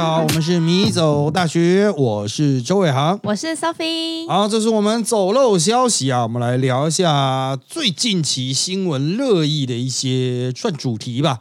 家好，我们是米走大学，我是周伟航。我是 Sophie。好，这是我们走漏消息啊，我们来聊一下最近期新闻热议的一些算主题吧。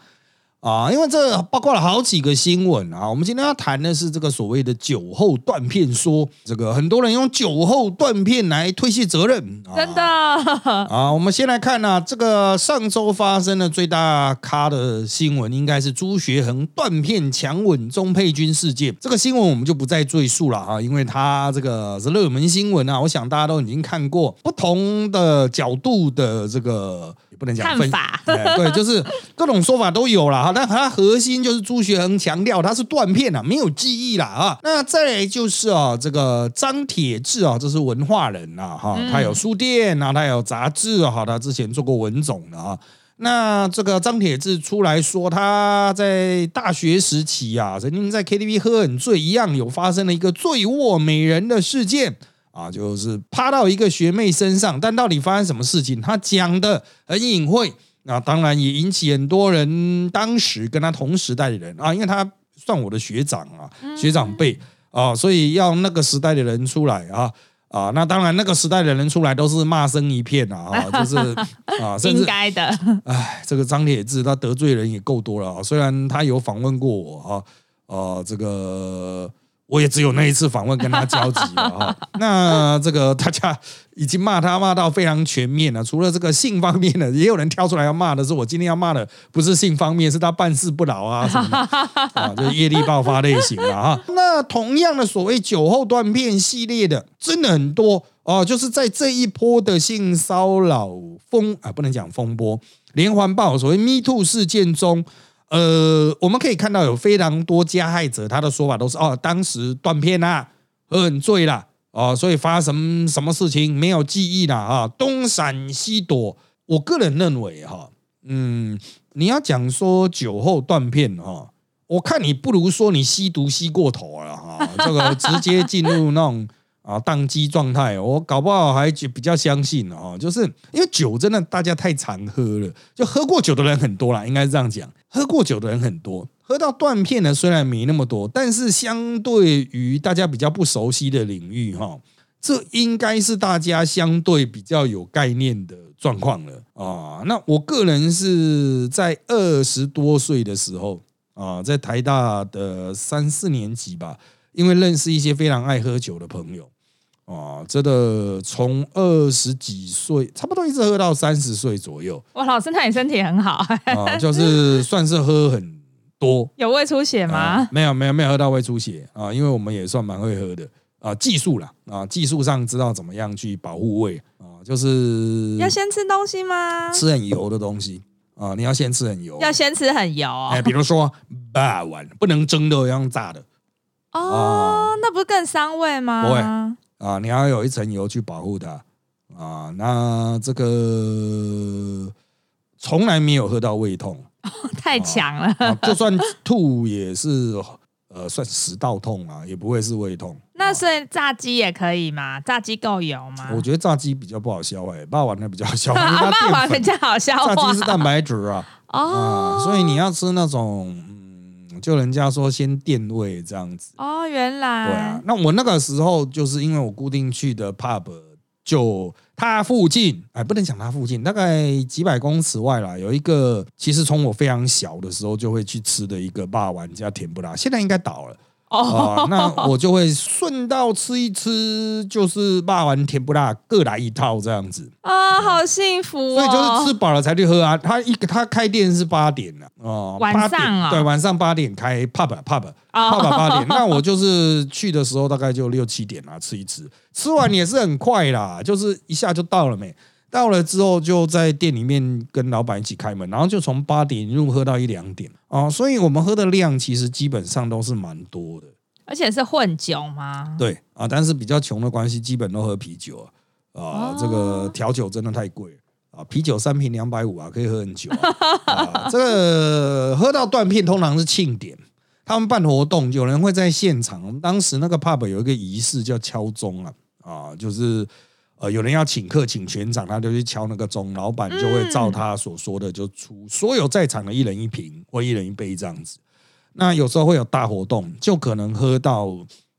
啊，因为这包括了好几个新闻啊。我们今天要谈的是这个所谓的酒后断片说，这个很多人用酒后断片来推卸责任，真的啊。我们先来看呢，这个上周发生的最大咖的新闻，应该是朱学恒断片强吻钟佩君事件。这个新闻我们就不再赘述了啊，因为它这个是热门新闻啊。我想大家都已经看过不同的角度的这个。不能讲分法，对，就是各种说法都有了哈。但它核心就是朱学恒强调他是断片了，没有记忆了啊。那再来就是啊，这个张铁志啊，这是文化人呐哈，他有书店啊，他有杂志啊，他之前做过文总的啊。那这个张铁志出来说，他在大学时期啊，曾经在 KTV 喝很醉，一样有发生了一个醉卧美人的事件。啊，就是趴到一个学妹身上，但到底发生什么事情？他讲的很隐晦，那当然也引起很多人当时跟他同时代的人啊，因为他算我的学长啊，学长辈啊，所以要那个时代的人出来啊啊，那当然那个时代的人出来都是骂声一片啊，就是 啊，应该的。哎，这个张铁志他得罪人也够多了啊，虽然他有访问过我啊，啊，这个。我也只有那一次访问跟他交集了 哈，那这个大家已经骂他骂到非常全面了，除了这个性方面的，也有人挑出来要骂的是我今天要骂的不是性方面，是他办事不牢啊 什么的啊，就业力爆发类型的哈。那同样的所谓酒后断片系列的真的很多哦，就是在这一波的性骚扰风啊，不能讲风波，连环爆所谓 Me Too 事件中。呃，我们可以看到有非常多加害者，他的说法都是哦，当时断片啦，喝很醉了哦，所以发生什么事情没有记忆了啊，东闪西躲。我个人认为哈，嗯，你要讲说酒后断片哈，我看你不如说你吸毒吸过头了哈，这个直接进入那种。啊，宕机状态，我搞不好还比较相信哦，就是因为酒真的大家太常喝了，就喝过酒的人很多啦，应该是这样讲，喝过酒的人很多，喝到断片的虽然没那么多，但是相对于大家比较不熟悉的领域哈，这应该是大家相对比较有概念的状况了啊。那我个人是在二十多岁的时候啊，在台大的三四年级吧，因为认识一些非常爱喝酒的朋友。哦，真的从二十几岁，差不多一直喝到三十岁左右。哇，老师，那你身体很好啊，就是算是喝很多。有胃出血吗？没有，没有，没有喝到胃出血啊，因为我们也算蛮会喝的啊，技术啦啊，技术上知道怎么样去保护胃啊，就是要先吃东西吗？吃很油的东西啊，你要先吃很油，要先吃很油。哎，比如说霸碗，不能蒸的，要用炸的。哦，那不是更伤胃吗？不会。啊，你要有一层油去保护它啊。那这个从来没有喝到胃痛，太强了。就算吐也是呃，算食道痛啊，也不会是胃痛。那所以炸鸡也可以吗？炸鸡够油吗？我觉得炸鸡比较不好消化，霸王那比较好消化。霸王比较好消化，炸鸡是蛋白质啊。哦，所以你要吃那种。就人家说先垫位这样子哦，原来对啊。那我那个时候就是因为我固定去的 pub 就它附近，哎，不能讲它附近，大概几百公尺外啦，有一个其实从我非常小的时候就会去吃的一个霸王家甜不辣，现在应该倒了。哦，那我就会顺道吃一吃，就是骂完甜不辣各来一套这样子啊，好幸福。所以就是吃饱了才去喝啊。他一他开店是八点的哦，晚上啊，对，晚上八点开 pub pub pub 八点。那我就是去的时候大概就六七点啊，吃一吃，吃完也是很快啦，就是一下就到了没。到了之后，就在店里面跟老板一起开门，然后就从八点一路喝到一两点。啊，所以我们喝的量其实基本上都是蛮多的，而且是混酒吗？对啊，但是比较穷的关系，基本都喝啤酒啊，啊，这个调酒真的太贵。啊，啤酒三瓶两百五啊，可以喝很久啊，这个喝到断片通常是庆典，他们办活动，有人会在现场，我们当时那个 pub 有一个仪式叫敲钟啊，啊，就是。呃，有人要请客，请全场，他就去敲那个钟，老板就会照他所说的就出所有在场的一人一瓶或一人一杯这样子。那有时候会有大活动，就可能喝到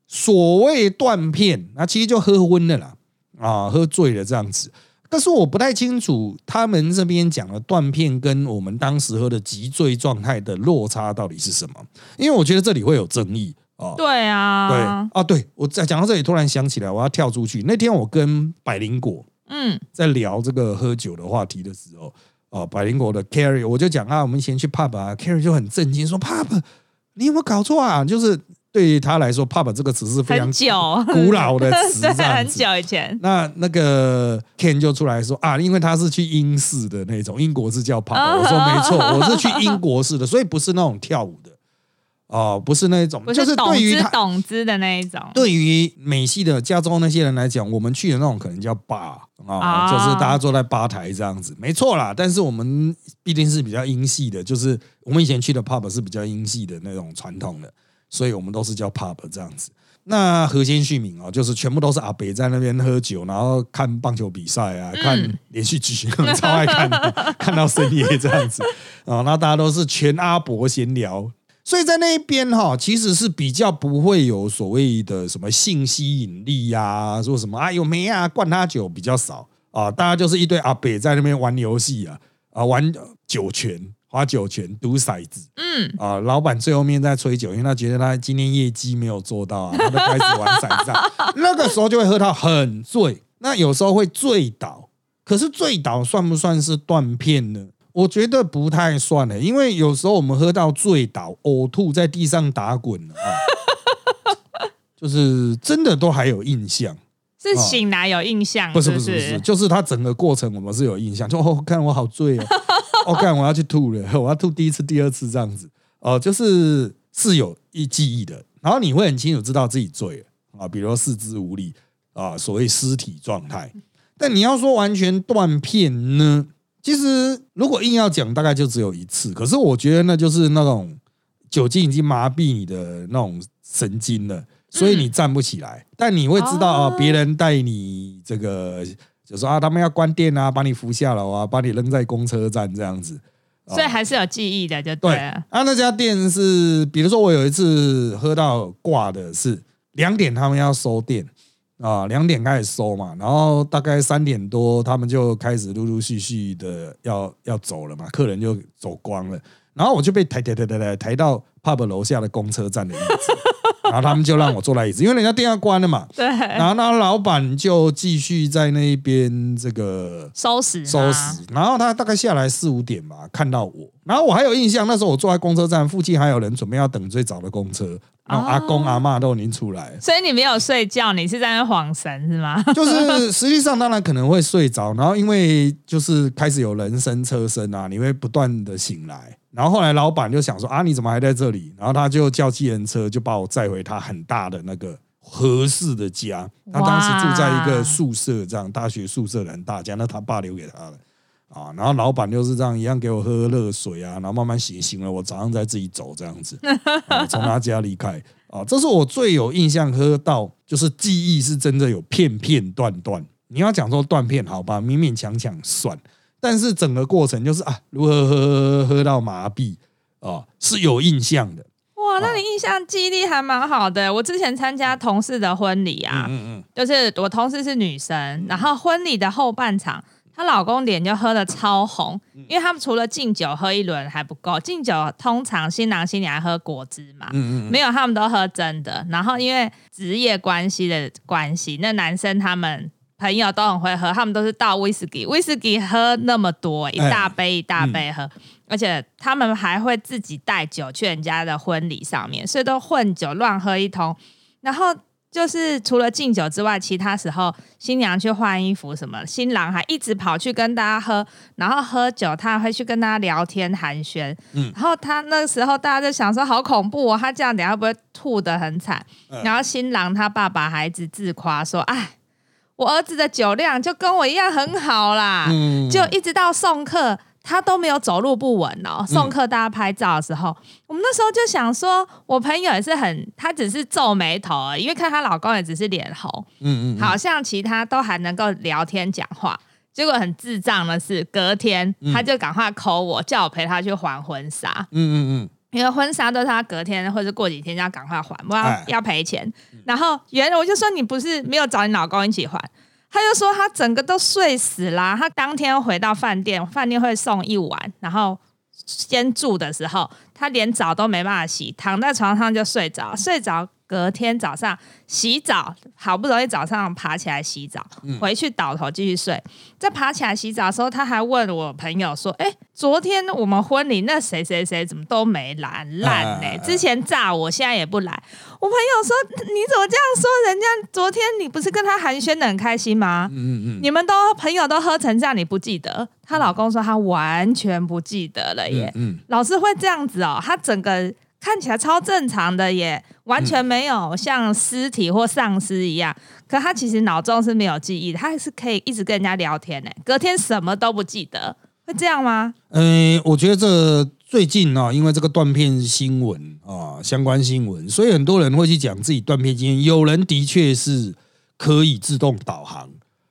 所谓断片，那其实就喝昏了啦，啊，喝醉了这样子。但是我不太清楚他们这边讲的断片跟我们当时喝的极醉状态的落差到底是什么，因为我觉得这里会有争议哦。对啊，对啊，对我在讲到这里，突然想起来，我要跳出去。那天我跟百灵果嗯，在聊这个喝酒的话题的时候，哦，百灵果的 Carry 我就讲啊，我们以前去 pub 啊，Carry 就很震惊说 pub，你有没有搞错啊？就是对于他来说，pub 这个词是非常很久 古老的词，对。很久以前，那那个 Ken 就出来说啊，因为他是去英式的那种，英国是叫 pub，我说没错，我是去英国式的，所以不是那种跳舞的哦，不是那一种，就是对于他懂之的那一种。对于美系的加州那些人来讲，我们去的那种可能叫 bar 啊，啊就是大家坐在吧台这样子，没错啦。但是我们毕竟是比较英系的，就是我们以前去的 pub 是比较英系的那种传统的，所以我们都是叫 pub 这样子。那核心续名哦，就是全部都是阿北在那边喝酒，然后看棒球比赛啊，嗯看连续剧，超爱看的，看到深夜这样子啊。那大家都是全阿伯闲聊，所以在那一边哈，其实是比较不会有所谓的什么性吸引力呀、说什么啊有没啊灌他酒比较少啊，大家就是一堆阿北在那边玩游戏啊啊玩酒泉。花酒泉、赌骰子，嗯，啊，老板最后面在吹酒，因为他觉得他今天业绩没有做到啊，他就开始玩骰子啊。那个时候就会喝到很醉，那有时候会醉倒。可是醉倒算不算是断片呢？我觉得不太算的，因为有时候我们喝到醉倒、呕吐，在地上打滚啊，就是真的都还有印象。是醒来有印象，不是是不是不是，就是他整个过程我们是有印象，就哦，看我好醉哦，哦，看我要去吐了，我要吐第一次、第二次这样子，哦、就是是有一记忆的，然后你会很清楚知道自己醉了啊，比如说四肢无力啊，所谓尸体状态。但你要说完全断片呢，其实如果硬要讲，大概就只有一次。可是我觉得那就是那种酒精已经麻痹你的那种神经了，所以你站不起来。但你会知道啊哦，别人带你这个，就说啊，他们要关店啊，把你扶下楼啊，把你扔在公车站这样子。啊所以还是有记忆的，就对了。啊，那家店是，比如说我有一次喝到挂的是两点，他们要收店啊，两点开始收嘛，然后大概三点多他们就开始陆陆续续的要要走了嘛，客人就走光了，然后我就被抬抬抬抬抬抬到 pub 楼下的公车站的椅子，然后他们就让我坐在椅子，因为人家店要关了嘛，对，然后那老板就继续在那边这个收拾收吗拾，然后他大概下来四五点吧，看到我，然后我还有印象，那时候我坐在公车站附近，还有人准备要等最早的公车，然后阿公哦阿妈都已经出来，所以你没有睡觉，你是在那晃神是吗？就是实际上当然可能会睡着，然后因为就是开始有人声车声啊，你会不断的醒来，然后后来老板就想说啊你怎么还在这里？然后他就叫计程车就把我载回他很大的那个合适的家，他当时住在一个宿舍，这样大学宿舍的很大家，那他爸留给他的。啊，然后老板就是这样一样给我喝热水啊，然后慢慢醒醒了，我早上再自己走这样子，啊从他家离开啊，这是我最有印象喝到，就是记忆是真的有片片段段。你要讲说断片，好吧，勉勉强强算，但是整个过程就是啊，如何喝喝喝到麻痹啊，是有印象的。哇，那你印象记忆力还蛮好的。我之前参加同事的婚礼啊，嗯嗯就是我同事是女生，然后婚礼的后半场，她老公脸就喝的超红，嗯因为他们除了敬酒喝一轮还不够，敬酒通常新郎新娘还喝果汁嘛，嗯嗯没有他们都喝真的。然后因为职业关系的关系，那男生他们。朋友都很会喝，他们都是倒威士忌，威士忌喝那么多，一大杯一大杯喝，而且他们还会自己带酒去人家的婚礼上面，所以都混酒乱喝一通。然后就是除了敬酒之外，其他时候新娘去换衣服什么，新郎还一直跑去跟大家喝，然后喝酒他还会去跟大家聊天寒暄。嗯然后他那个时候大家就想说好恐怖哦，他这样等下会不会吐得很惨？嗯然后新郎他爸爸还一直自夸说：“哎，我儿子的酒量就跟我一样很好啦。嗯就一直到送客，他都没有走路不稳哦。送客大家拍照的时候，我们那时候就想说，我朋友也是很，她只是皱眉头而已，因为看她老公也只是脸红，嗯嗯，好像其他都还能够聊天讲话。结果很智障的是，隔天嗯他就赶快 call 我，叫我陪他去还婚纱。嗯嗯嗯，因为婚纱都是他隔天或者过几天就要赶快还，不然哎要赔钱。然后原来我就说你不是没有找你老公一起还，他就说他整个都睡死啦。他当天回到饭店，饭店会送一碗，然后先住的时候，他连澡都没办法洗，躺在床上就睡着，睡着。隔天早上洗澡，好不容易早上爬起来洗澡，回去倒头继续睡。在爬起来洗澡的时候，他还问我朋友说：“哎、昨天我们婚礼那谁谁谁怎么都没来，烂呢、哎之前炸我，现在也不来。”我朋友说：“你怎么这样说？人家昨天你不是跟他寒暄的很开心吗？嗯嗯嗯你们都朋友都喝成这样，你不记得？”她老公说他完全不记得了耶。嗯，老师会这样子哦，他整个看起来超正常的耶，完全没有像尸体或丧尸一样。可他其实脑中是没有记忆的，他还是可以一直跟人家聊天呢。隔天什么都不记得，会这样吗？嗯，我觉得这最近啊，因为这个断片新闻啊，相关新闻，所以很多人会去讲自己断片经验。有人的确是可以自动导航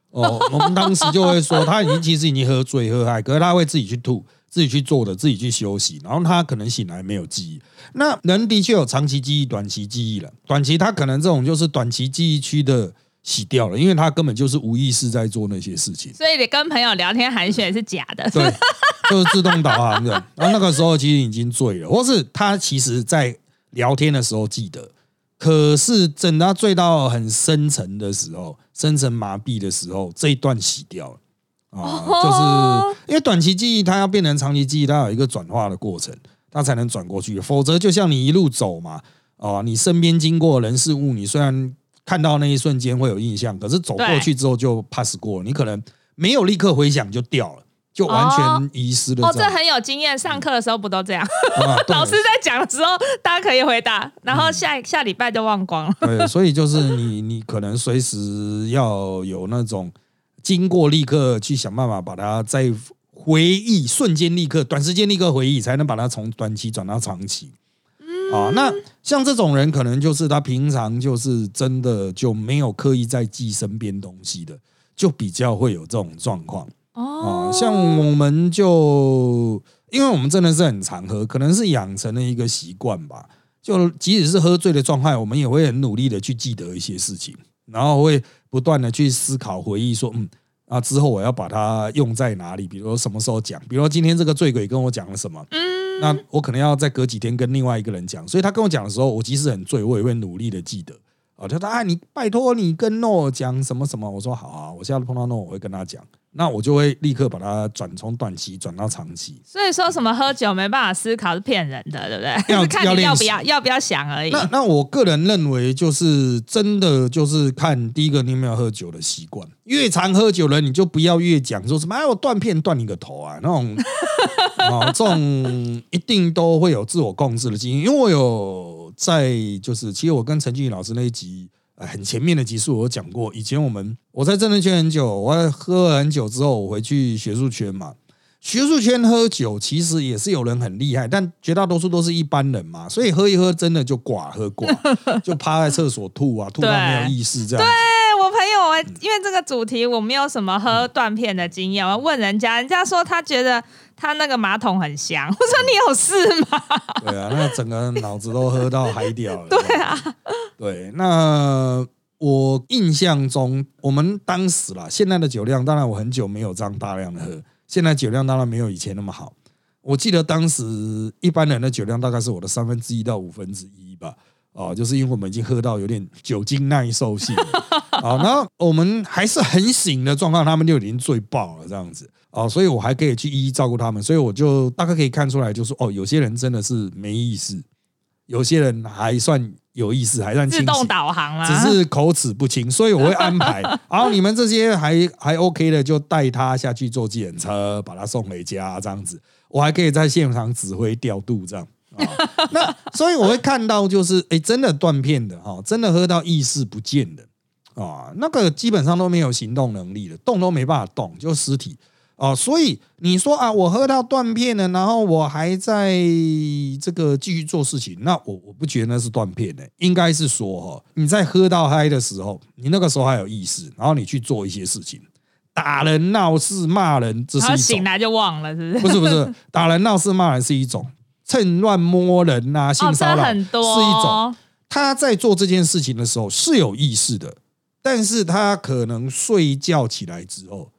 哦，我们当时就会说他已经其实已经喝醉喝嗨，可是他会自己去吐。自己去做的，自己去休息，然后他可能醒来没有记忆。那人的确有长期记忆、短期记忆了。短期他可能这种就是短期记忆区的洗掉了，因为他根本就是无意识在做那些事情。所以你跟朋友聊天寒暄是假的，对，就是自动导航的。然后那个时候其实已经醉了，或是他其实在聊天的时候记得，可是等他醉到很深沉的时候，深层麻痹的时候，这一段洗掉了。啊，哦就是因为短期记忆它要变成长期记忆，它有一个转化的过程，它才能转过去。否则，就像你一路走嘛，哦，你身边经过人事物，你虽然看到那一瞬间会有印象，可是走过去之后就 pass 过了，你可能没有立刻回想就掉了，就完全遗失了。哦，这很有经验。上课的时候不都这样？啊 老师在讲的时候，大家可以回答，然后下下礼拜就忘光了。对，所以就是你你可能随时要有那种经过立刻去想办法把它再回忆，瞬间立刻、短时间立刻回忆，才能把它从短期转到长期。啊，那像这种人，可能就是他平常就是真的就没有刻意在记身边东西的，就比较会有这种状况。哦啊，像我们就因为我们真的是很常喝，可能是养成了一个习惯吧。就即使是喝醉的状态，我们也会很努力的去记得一些事情，然后会不断的去思考、回忆，说嗯啊，之后我要把它用在哪里？比如说什么时候讲？比如说今天这个醉鬼跟我讲了什么？嗯，那我可能要再隔几天跟另外一个人讲，所以他跟我讲的时候，我即使很醉，我也会努力的记得。啊，他说啊，你拜托你跟诺讲什么什么，我说好啊，我下次碰到诺我会跟他讲，那我就会立刻把它转从短期转到长期。所以说什么喝酒没办法思考是骗人的，对不对？要是 看你要不要要不要想而已。那那我个人认为，就是真的就是看第一个你有没有喝酒的习惯，越常喝酒了你就不要越讲说什么哎我断片断你个头啊那种啊这种一定都会有自我控制的经验，因为我有在就是其实我跟陈俊宇老师那一集。很前面的集数我有讲过，以前我们我在政治圈很久，我喝了很久之后，我回去学术圈嘛，学术圈喝酒其实也是有人很厉害，但绝大多数都是一般人嘛，所以喝一喝真的就寡喝寡，就趴在厕所吐啊，吐到没有意识这样。对我朋友，因为这个主题我没有什么喝断片的经验，我问人家，人家说他觉得他那个马桶很香，我说你有事吗？对啊，那整个脑子都喝到嗨掉了。对啊，对，那我印象中，我们当时啦，现在的酒量，当然我很久没有这样大量的喝，现在酒量当然没有以前那么好。我记得当时一般人的酒量大概是我的三分之一到五分之一吧。哦，就是因为我们已经喝到有点酒精耐受性了，啊，然后我们还是很醒的状况，他们就已经醉爆了这样子，哦，所以我还可以去一一照顾他们，所以我就大概可以看出来，就是哦，有些人真的是没意思，有些人还算有意思，还算清自动醒，导航啊，只是口齿不清，所以我会安排。然后你们这些还还 OK 的，就带他下去坐计程车，把他送回家，这样子。我还可以在现场指挥调度，这样啊。那 所以我会看到，就是哎，真的断片的哈，真的喝到意识不见的啊，那个基本上都没有行动能力的，动都没办法动，就尸体。哦，所以你说啊，我喝到断片了，然后我还在这个继续做事情，那我我不觉得那是断片的、应该是说哈，你在喝到嗨的时候，你那个时候还有意识，然后你去做一些事情，打人、闹事、骂人，这是一种醒。来就忘了，是不是？不是不是，打人闹事骂人是一种，趁乱摸人呐、性哦，骚扰、这很多是一种。他在做这件事情的时候是有意识的，但是他可能睡觉起来之后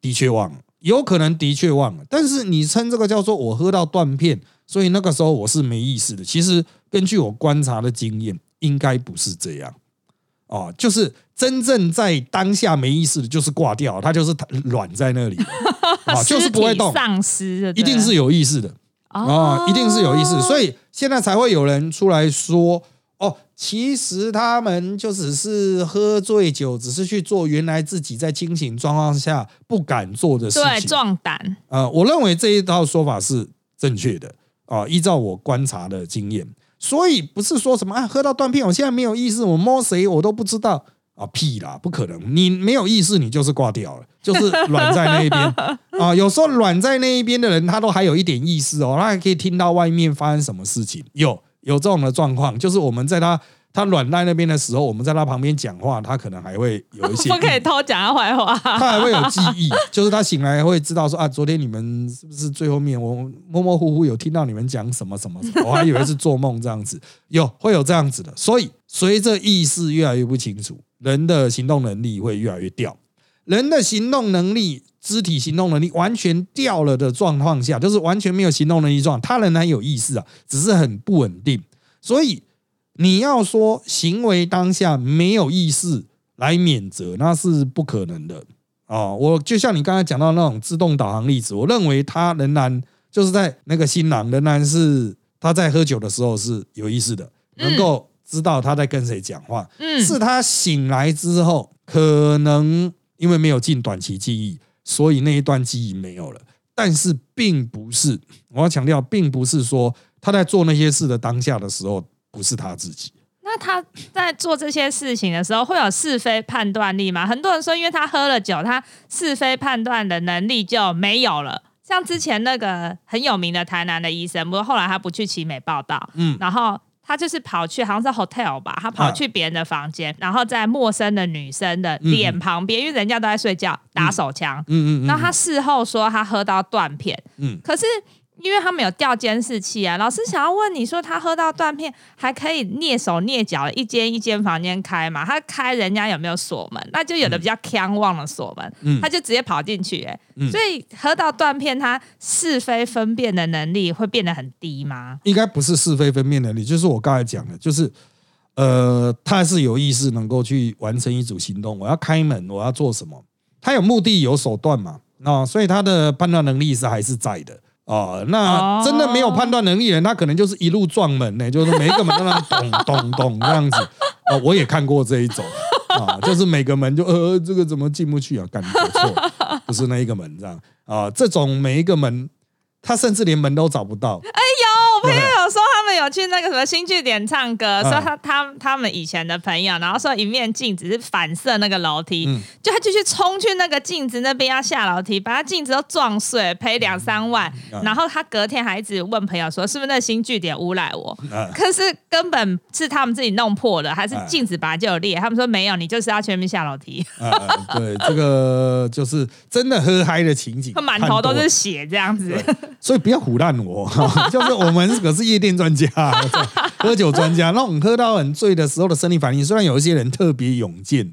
的确忘了，有可能的确忘了。但是你称这个叫做我喝到断片，所以那个时候我是没意识的。其实根据我观察的经验，应该不是这样。哦，就是真正在当下没意识的，就是挂掉，他就是软在那里，啊，就是不会动，丧失的，一定是有意识的。啊、一定是有意识，所以以现在才会有人出来说，哦，其实他们就只是喝醉酒，只是去做原来自己在清醒状况下不敢做的事对情。壮胆，呃，我认为这一套说法是正确的啊、依照我观察的经验，所以不是说什么啊，喝到断片，我现在没有意识，我摸谁我都不知道啊，屁啦，不可能，你没有意识，你就是挂掉了，就是软在那一边 啊。有时候软在那一边的人，他都还有一点意识哦，他还可以听到外面发生什么事情，有有这种的状况，就是我们在他。他软在那边的时候，我们在他旁边讲话，他可能还会有一些 不可以偷讲他坏话。他还会有记忆，就是他醒来会知道说啊，昨天你们是不是最后面我模模糊糊有听到你们讲什么什么什么，我还以为是做梦这样子，有会有这样子的。所以随着意识越来越不清楚，人的行动能力会越来越掉。人的行动能力、肢体行动能力完全掉了的状况下，就是完全没有行动能力状，他仍然有意识啊，只是很不稳定。所以你要说行为当下没有意识来免责，那是不可能的哦。我就像你刚才讲到那种自动导航例子，我认为他仍然就是在那个新郎仍然是他在喝酒的时候是有意识的，能够知道他在跟谁讲话。嗯，是他醒来之后，可能因为没有进短期记忆，所以那一段记忆没有了。但是并不是，我要强调，并不是说他在做那些事的当下的时候不是他自己。那他在做这些事情的时候，会有是非判断力吗？很多人说，因为他喝了酒，他是非判断的能力就没有了。像之前那个很有名的台南的医生，不过后来他不去奇美报道，嗯然后他就是跑去好像是 hotel 吧，他跑去别人的房间，然后在陌生的女生的脸旁边，因为人家都在睡觉，打手枪。嗯嗯嗯，然后他事后说他喝到断片，嗯可是因为他们有调监视器啊，老师想要问你说他喝到断片还可以蹑手蹑脚的一间一间房间开嘛？他开人家有没有锁门？那就有的比较强忘了锁门，嗯他就直接跑进去、欸，嗯所以喝到断片，他是非分辨的能力会变得很低吗？应该不是是非分辨能力，就是我刚才讲的，就是呃，他是有意识能够去完成一组行动。我要开门，我要做什么？他有目的有手段嘛？那、所以他的判断能力是还是在的。哦，那真的没有判断能力的人，他可能就是一路撞门呢、就是每一个门都让咚咚咚这样子。哦，我也看过这一种啊，就是每个门就呃，这个怎么进不去啊？感觉错，不是那一个门这样啊，这种每一个门，他甚至连门都找不到。我朋友有说他们有去那个什么新据点唱歌，嗯说他他他们以前的朋友，然后说一面镜子是反射那个楼梯，嗯就他就去冲去那个镜子那边要下楼梯，把他镜子都撞碎，赔两三万。嗯然后他隔天还一直问朋友说，是不是那新据点诬赖我？啊可是根本是他们自己弄破的，还是哎镜子本来就有裂？他们说没有，你就是要全面下楼梯，啊，对，这个就是真的喝嗨的情景，满头都是血这样子。所以不要唬烂我，就是我们可是夜店专家，喝酒专家。那种喝到很醉的时候的生理反应，虽然有一些人特别勇健，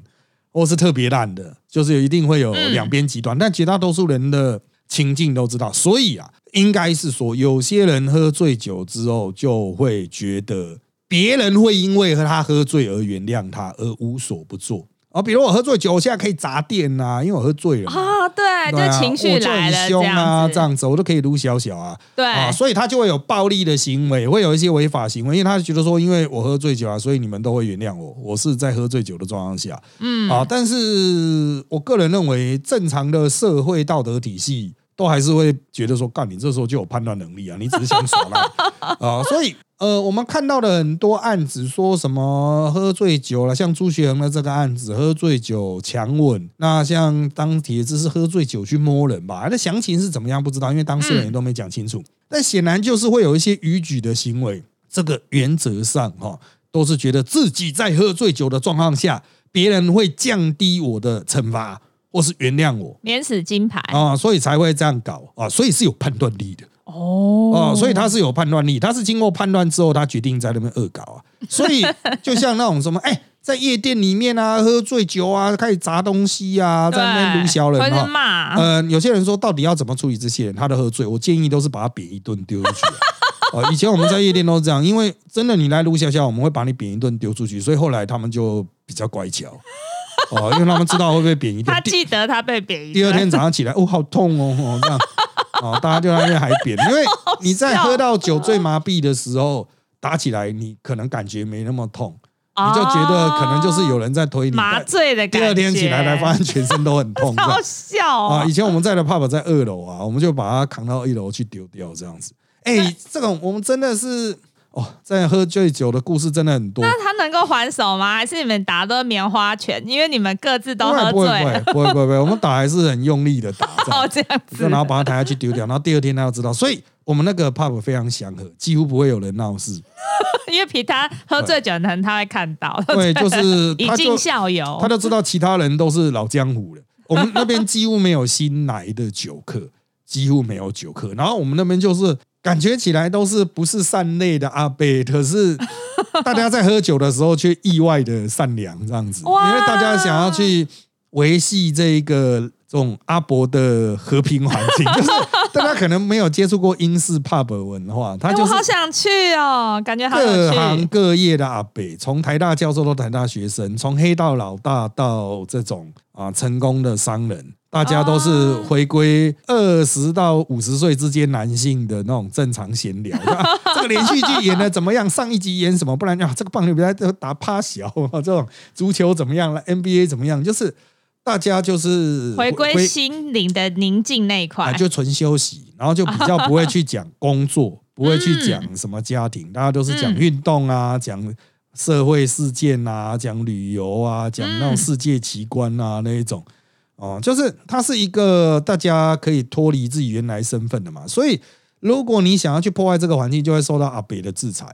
或是特别烂的，就是一定会有两边极端，但绝大多数人的情境都知道。所以啊，应该是说，有些人喝醉酒之后，就会觉得别人会因为和他喝醉而原谅他，而无所不做。啊，比如我喝醉酒，我现在可以砸店呐、因为我喝醉了嘛。啊，对，对啊就情绪我就很来了，凶啊，这样子，这样子我都可以撸小小啊，对，啊，所以他就会有暴力的行为，会有一些违法行为，因为他觉得说，因为我喝醉酒啊，所以你们都会原谅我，我是在喝醉酒的状况下，嗯，啊，但是我个人认为，正常的社会道德体系都还是会觉得说，干你这时候就有判断能力啊，你只是想耍赖 啊，所以呃，我们看到的很多案子，说什么喝醉酒了，像朱学恒的这个案子，喝醉酒强吻，那像当铁子是喝醉酒去摸人吧，那详情是怎么样不知道，因为当事人也都没讲清楚。但显然就是会有一些逾矩的行为，这个原则上哈、都是觉得自己在喝醉酒的状况下，别人会降低我的惩罚，或是原谅我免死金牌。啊，所以才会这样搞啊，所以是有判断力的哦哦，所以他是有判断力，他是经过判断之后，他决定在那边恶搞啊。所以就像那种什么，哎、在夜店里面啊，喝醉酒啊，开始砸东西啊，在那边撸小人会是啊。骂，呃，有些人说到底要怎么处理这些人？他的喝醉，我建议都是把他扁一顿丢出去啊。哦，以前我们在夜店都是这样，因为真的你来撸小小，我们会把你扁一顿丢出去，所以后来他们就比较乖巧。哦，因为他们知道会被扁一顿。他记得他被贬一第二天早上起来，哦，好痛哦，哦这样，哦，大家就在那边还扁，因为你在喝到酒醉麻痹的时候打起来，你可能感觉没那么痛，你就觉得可能就是有人在推你，麻醉的感觉。第二天起来才发现全身都很痛，这好笑啊！哦以！前我们在的 pub 在二楼啊，我们就把它扛到一楼去丢掉，这样子。哎，这种我们真的是哦，在喝醉酒的故事真的很多。那他能够还手吗？还是你们打的棉花拳？因为你们各自都喝醉了。不会不会不会不会，我们打还是很用力的打，哦，这样子。然后把他抬下去丢掉，然后第二天他要知道，所以我们那个 pub 非常祥和，几乎不会有人闹事。因为皮他喝醉酒，的人他会看到，对，就是以儆效尤。他就知道其他人都是老江湖了。我们那边几乎没有新来的酒客，几乎没有酒客。然后我们那边就是感觉起来都是不是善类的阿伯，可是大家在喝酒的时候却意外的善良这样子，因哇为大家想要去维系这一个这种阿伯的和平环境，就是大家可能没有接触过英式 pub 文化，他哎就好想去哦，感觉好各行。各业的阿北，从台大教授到台大学生，从黑道老大到这种啊成功的商人，大家都是回归二十到五十岁之间男性的那种正常闲聊。这个连续剧演的怎么样？上一集演什么？不然啊，这个棒球比赛都打趴小，啊这种足球怎么样了？NBA 怎么样？就是大家就是回归心灵的宁静那一啊，块，就纯休息，然后就比较不会去讲工作，不会去讲什么家庭，大家都是讲运动啊，讲社会事件啊，讲旅游啊，讲那种世界奇观啊那一种。哦，就是它是一个大家可以脱离自己原来身份的嘛，所以如果你想要去破坏这个环境，就会受到阿北的制裁。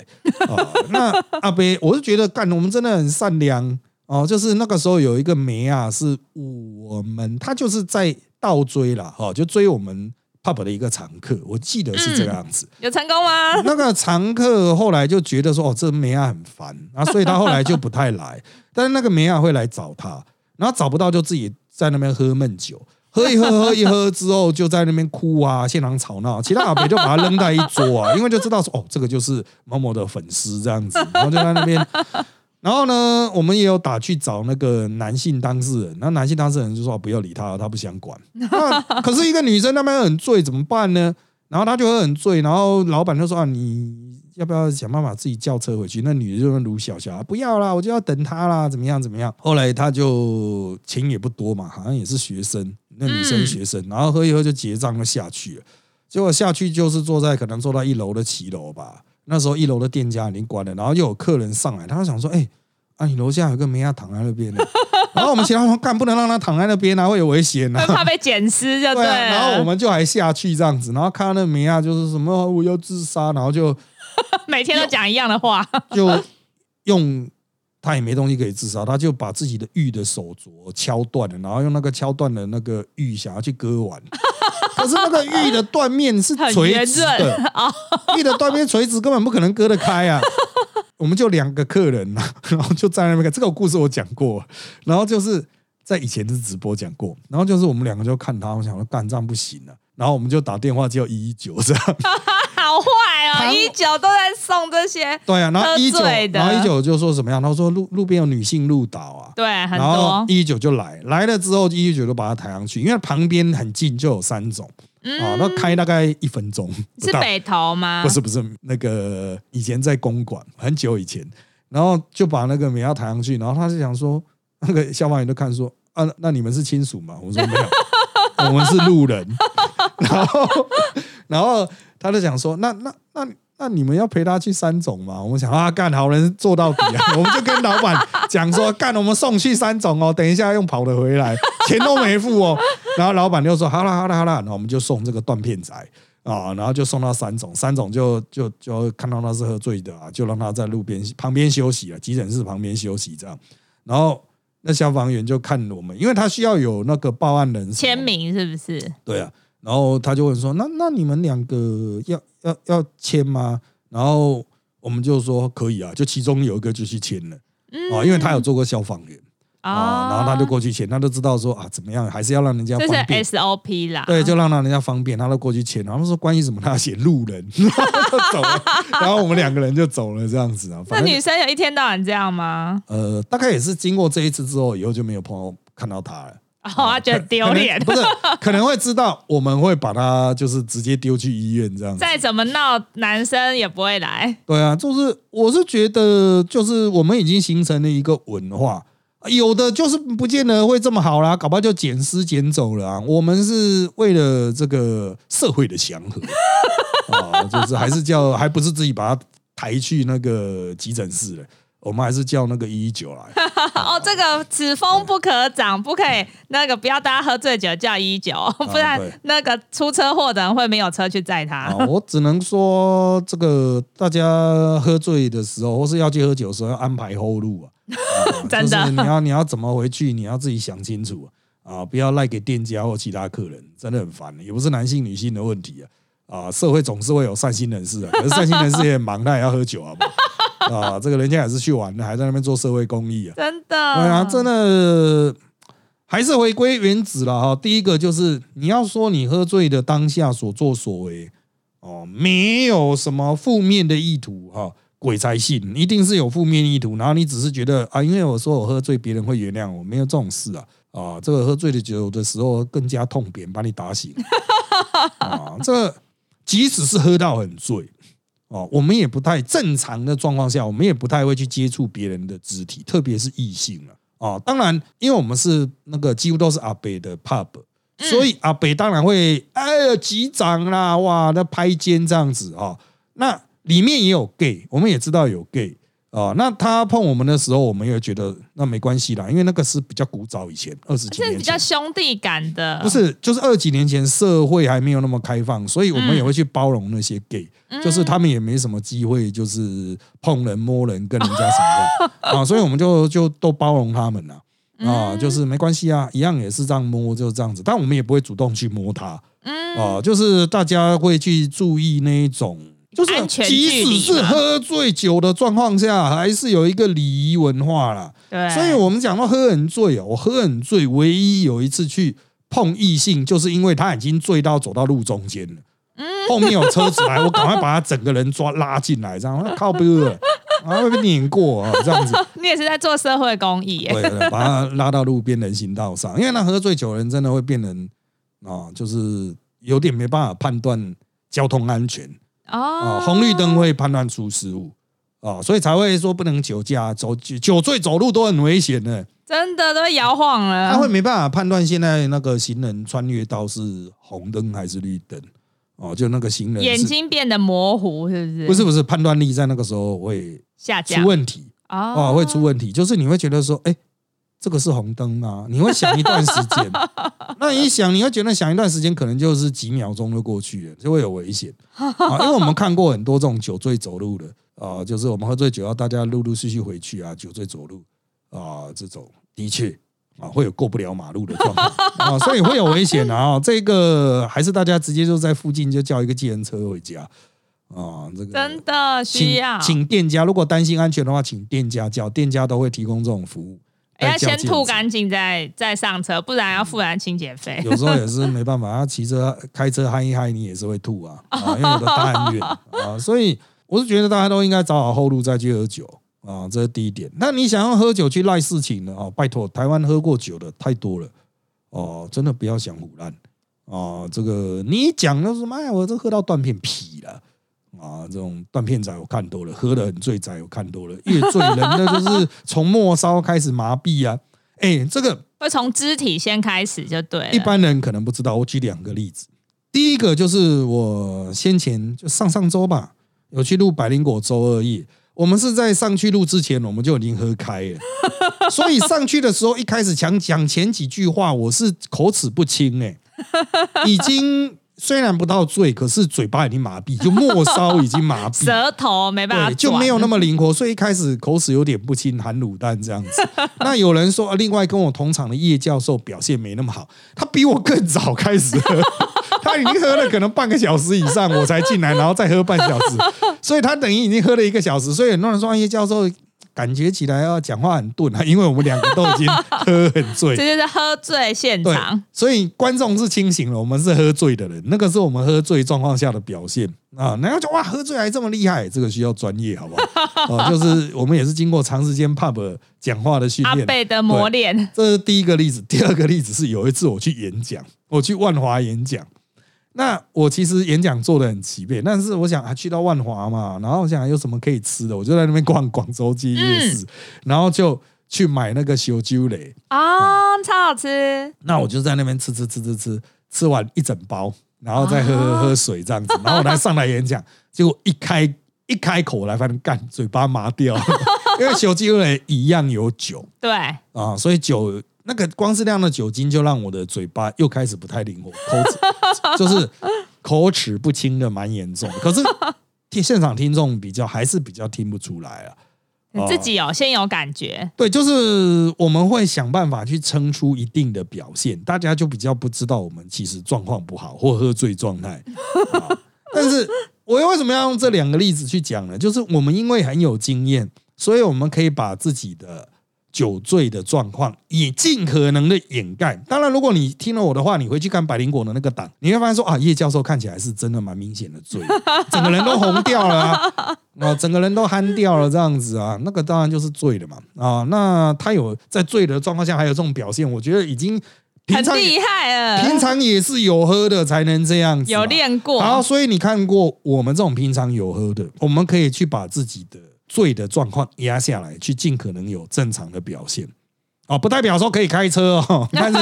哦，那阿北，我是觉得干，我们真的很善良哦。就是那个时候有一个梅啊，是我们他就是在倒追啦，哦，就追我们 pub 的一个常客，我记得是这个样子。有成功吗？那个常客后来就觉得说，哦，这梅亚很烦，然后所以他后来就不太来。但是那个梅亚会来找他，然后找不到就自己在那边喝闷酒，喝一喝喝一喝之后就在那边哭啊，现场吵闹。其他阿北就把他扔在一桌啊，因为就知道说，哦，这个就是某某的粉丝这样子，然后就在那边。然后呢，我们也有打去找那个男性当事人，那男性当事人就说不要理他，他不想管。那可是一个女生那边很醉，怎么办呢？然后他就会很醉，然后老板就说啊，你要不要想办法自己叫车回去？那女的就卢小小啊，不要啦，我就要等他啦，怎么样怎么样？后来他就钱也不多嘛，好像也是学生，那女生学生，然后喝一喝就结账就下去了。结果下去就是坐在可能坐到一楼的骑楼吧，那时候一楼的店家已经关了，然后又有客人上来，他就想说，哎、啊，你楼下有个梅亚躺在那边呢，然后我们其他人说，干不能让他躺在那边啊，会有危险啊会。怕被捡尸就对啊，然后我们就还下去这样子，然后看到那梅亚就是什么我要自杀，然后就 每天都讲一样的话，就用他也没东西可以自杀，他就把自己的玉的手镯敲断了，然后用那个敲断的那个玉想要去割完，可是那个玉的断面是垂直的，玉的断面垂直根本不可能割得开啊。我们就两个客人呐、然后就在那边看这个故事我讲过，然后就是在以前的直播讲过，然后就是我们两个就看他，我想说干这样不行了、然后我们就打电话叫一一九这样。一九都在送这些，对啊，然后喝一九，然后一九就说怎么样？他说路路边有女性路倒啊，对，很然后多。一九就来，来了之后一九就把他抬上去，因为旁边很近就有三种啊，那开大概一分钟是北投吗？不是不是那个以前在公馆很久以前，然后就把那个美亚抬上去，然后他就想说，那个消防员就看说啊，那你们是亲属吗？我说没有，我们是路人，然后然后他就想说，那那那。那你们要陪他去三种嘛？我们想啊，干好人做到底啊！我们就跟老板讲说，干我们送去三种哦，等一下用跑的回来，钱都没付哦。然后老板就说好了好了好了，然后我们就送这个断片仔啊，然后就送到三种，三种就就就看到他是喝醉的啊，就让他在路边旁边休息啊，急诊室旁边休息这样。然后那消防员就看我们，因为他需要有那个报案人签名是不是？对啊，然后他就问说：“那那你们两个要要要签吗？”然后我们就说可以啊，就其中有一个就去签了啊，因为他有做过消防员啊，然后他就过去签，他都知道说啊怎么样，还是要让人家这方便是。SOP 啦。对，就让让人家方便，他都过去签，然后说关于什么，他写路人，然后就走了，然后我们两个人就走了，这样子啊。那女生有一天到晚这样吗？呃，大概也是经过这一次之后，以后就没有朋友看到他了。哦，他觉得丢脸可。能不是可能会知道我们会把他就是直接丢去医院这样子。再怎么闹，男生也不会来。对啊，就是我是觉得，就是我们已经形成了一个文化，有的就是不见得会这么好啦，搞不好就捡尸捡走了啊。我们是为了这个社会的祥和啊，就是还是叫，还不是自己把他抬去那个急诊室了。我们还是叫那个一一九来，哦，这个此风不可长，不可以那个不要大家喝醉酒叫一九，不然那个出车祸的人会没有车去载他。啊，我只能说，这个大家喝醉的时候，或是要去喝酒的时候，要安排后路啊。啊 真的就是你要你要怎么回去，你要自己想清楚啊，不要赖给店家或其他客人，真的很烦。也不是男性女性的问题啊，啊，社会总是会有善心人士啊，可是善心人士也很忙，他也要喝酒啊，啊，这个人家也是去玩的，还在那边做社会公益啊。真的，对啊，真的还是回归原旨了哈。第一个就是你要说你喝醉的当下所作所为哦，没有什么负面的意图哈，鬼才信，一定是有负面意图。然后你只是觉得啊，因为我说我喝醉，别人会原谅我，没有这种事啊啊，这个喝醉的酒的时候更加痛扁，把你打醒啊，这个即使是喝到很醉。哦，我们也不太正常的状况下，我们也不太会去接触别人的肢体，特别是异性了。哦，当然，因为我们是那个几乎都是阿北的 pub，所以阿北当然会哎呀击掌啦，哇，那拍肩这样子啊、哦。那里面也有 gay，我们也知道有 gay 啊、那他碰我们的时候，我们也觉得那没关系啦，因为那个是比较古早以前，二十几年是比较。兄弟感的，不是，就是二几年前社会还没有那么开放，所以我们也会去包容那些 gay，、就是他们也没什么机会，就是碰人摸人跟人家什么的啊，所以我们就就都包容他们啦。啊，就是没关系啊，一样也是这样摸，就是这样子，但我们也不会主动去摸他，嗯。啊，就是大家会去注意那一种。就是即使是喝醉酒的状况下，还是有一个礼仪文化啦。对，所以我们讲到喝很醉哦，我喝很醉，唯一有一次去碰异性，就是因为他已经醉到走到路中间了，后面有车子来，我赶快把他整个人抓拉进来，这样靠背了，然后被碾过啊，这样子，你也是在做社会公益。耶，对对，把他拉到路边人行道上，因为那喝醉酒的人真的会变成啊，就是有点没办法判断交通安全。哦。啊，，红绿灯会判断出失误。啊，所以才会说不能酒驾，走酒酒醉走路都很危险的。真的都会摇晃了，他会没办法判断现在那个行人穿越到是红灯还是绿灯。哦，就那个行人眼睛变得模糊，是不是？不是不是判断力在那个时候会下降。出问题。哦。哦，会出问题，就是你会觉得说，哎，这个是红灯啊，你会想一段时间，那你一想，你会觉得想一段时间，可能就是几秒钟就过去了，就会有危险啊。因为我们看过很多这种酒醉走路的啊，就是我们喝醉酒要大家陆陆续续回去啊，酒醉走路啊，这种的确啊会有过不了马路的状况 啊，所以会有危险啊。这个还是大家直接就在附近就叫一个计程车回家啊，这个真的需请要，请店家，如果担心安全的话，请店家叫，店家都会提供这种服务。哎要先吐干净再再上车，不然要付人清洁费。有时候也是没办法，他骑车开车嗨一嗨，你也是会吐啊，啊，因为有的大很远啊，所以我是觉得大家都应该找好后路再去喝酒啊，这是第一点。那你想要喝酒去赖事情的啊，拜托，台湾喝过酒的太多了哦，真的不要想胡乱哦。这个你一讲就是什么，哎，我这喝到断片皮了。啊，这种断片仔我看多了，喝得很醉仔我看多了，越醉人的就是从末梢开始麻痹啊。哎，这个会从肢体先开始就对。一般人可能不知道，我举两个例子。第一个就是我先前就上上周吧，有去录百灵果周二夜。我们是在上去录之前，我们就已经喝开了，所以上去的时候一开始讲讲前几句话，我是口齿不清哎、已经虽然不到醉，可是嘴巴已经麻痹，就末梢已经麻痹，舌头没办法对，就没有那么灵活，所以一开始口齿有点不清，含卤蛋这样子。那有人说，啊另外跟我同场的叶教授表现没那么好，他比我更早开始喝，他已经喝了可能半个小时以上，我才进来，然后再喝半小时，所以他等于已经喝了一个小时。所以很多人说叶教授感觉起来要讲话很钝啊，因为我们两个都已经 喝很醉这。就是喝醉现对场。，所以观众是清醒了，我们是喝醉的人，那个是我们喝醉状况下的表现啊。然后就哇，喝醉还这么厉害，这个需要专业，好不好？哦，就是我们也是经过长时间 pub 讲话的训练。阿贝的磨练，这是第一个例子，第二个例子是有一次我去演讲，我去万华演讲。那我其实演讲做的很齐备，但是我想啊，去到万华嘛，然后我想有什么可以吃的，我就在那边逛广州街夜市，然后就去买那个小酒雷，哦，超好吃。那我就在那边吃吃吃吃吃，吃完一整包，然后再喝喝喝水这样子，然后我来上来演讲，结果一开一开口来，发现干嘴巴麻掉了，因为小酒雷一样有酒。对，啊，所以酒那个光是那样的酒精就让我的嘴巴又开始不太灵活，口齿 就是口齿不清的蛮严重。可是听现场听众比较还是比较听不出来啊。你自己有先有感觉。对，就是我们会想办法去撑出一定的表现，大家就比较不知道我们其实状况不好或喝醉状态。啊但是我为什么要用这两个例子去讲呢？就是我们因为很有经验，所以我们可以把自己的酒醉的状况也尽可能的掩盖。当然，如果你听了我的话，你回去看百灵果的那个档，你会发现说啊，叶教授看起来是真的蛮明显的醉，整个人都红掉了啊。啊，整个人都憨掉了，这样子啊，那个当然就是醉了嘛啊。那他有在醉的状况下还有这种表现，我觉得已经平常很厉害了，平常也是有喝的才能这样子嘛，有练过，好，所以你看过我们这种平常有喝的，我们可以去把自己的醉的状况压下来，去尽可能有正常的表现。哦，不代表说可以开车哦，但是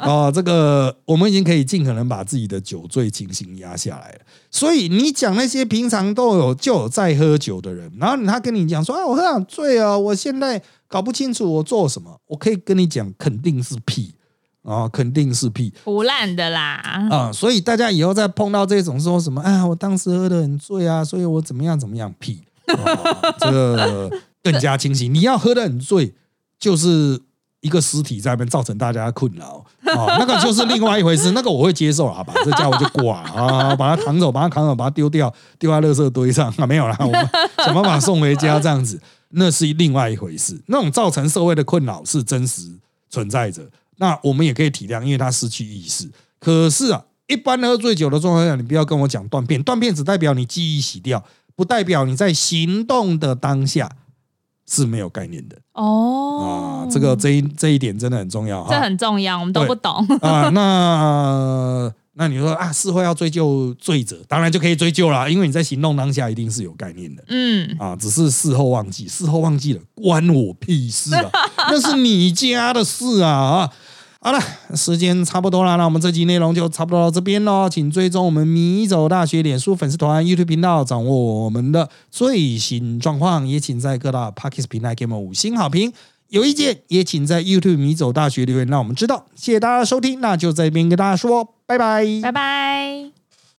哦，这个我们已经可以尽可能把自己的酒醉情形压下来了。所以你讲那些平常都有就有在喝酒的人，然后他跟你讲说啊，我喝很醉啊，我现在搞不清楚我做什么，我可以跟你讲，肯定是屁啊，肯定是屁。胡烂的啦。啊、所以大家以后再碰到这种说什么啊，我当时喝的很醉啊，所以我怎么样怎么样，屁，啊这个更加清醒。你要喝的很醉，就是一个尸体在那边造成大家困扰啊，那个就是另外一回事，那个我会接受啊，把这家伙就挂啊，把他扛走，把他扛走，把他丢掉，丢在垃圾堆上啊，没有啦，我们想办法送回家这样子，那是另外一回事。那种造成社会的困扰是真实存在着，那我们也可以体谅，因为他失去意识。可是啊，一般喝醉酒的状况下，你不要跟我讲断片，断片只代表你记忆洗掉，不代表你在行动的当下是没有概念的哦啊。这个这一这一点真的很重要这很重要，我们都不懂。啊。那那你说啊，事后要追究罪责，当然就可以追究啦，因为你在行动当下一定是有概念的。嗯，啊，只是事后忘记，事后忘记了，关我屁事啊！那是你家的事啊啊！好了，时间差不多了，那我们这集内容就差不多到这边喽。请追踪我们迷走大学脸书粉丝团、YouTube 频道，掌握我们的最新状况。也请在各大 Podcast 平台给我们五星好评。有意见也请在 YouTube 迷走大学留言，让我们知道。谢谢大家收听，那就在这边跟大家说拜拜。拜拜。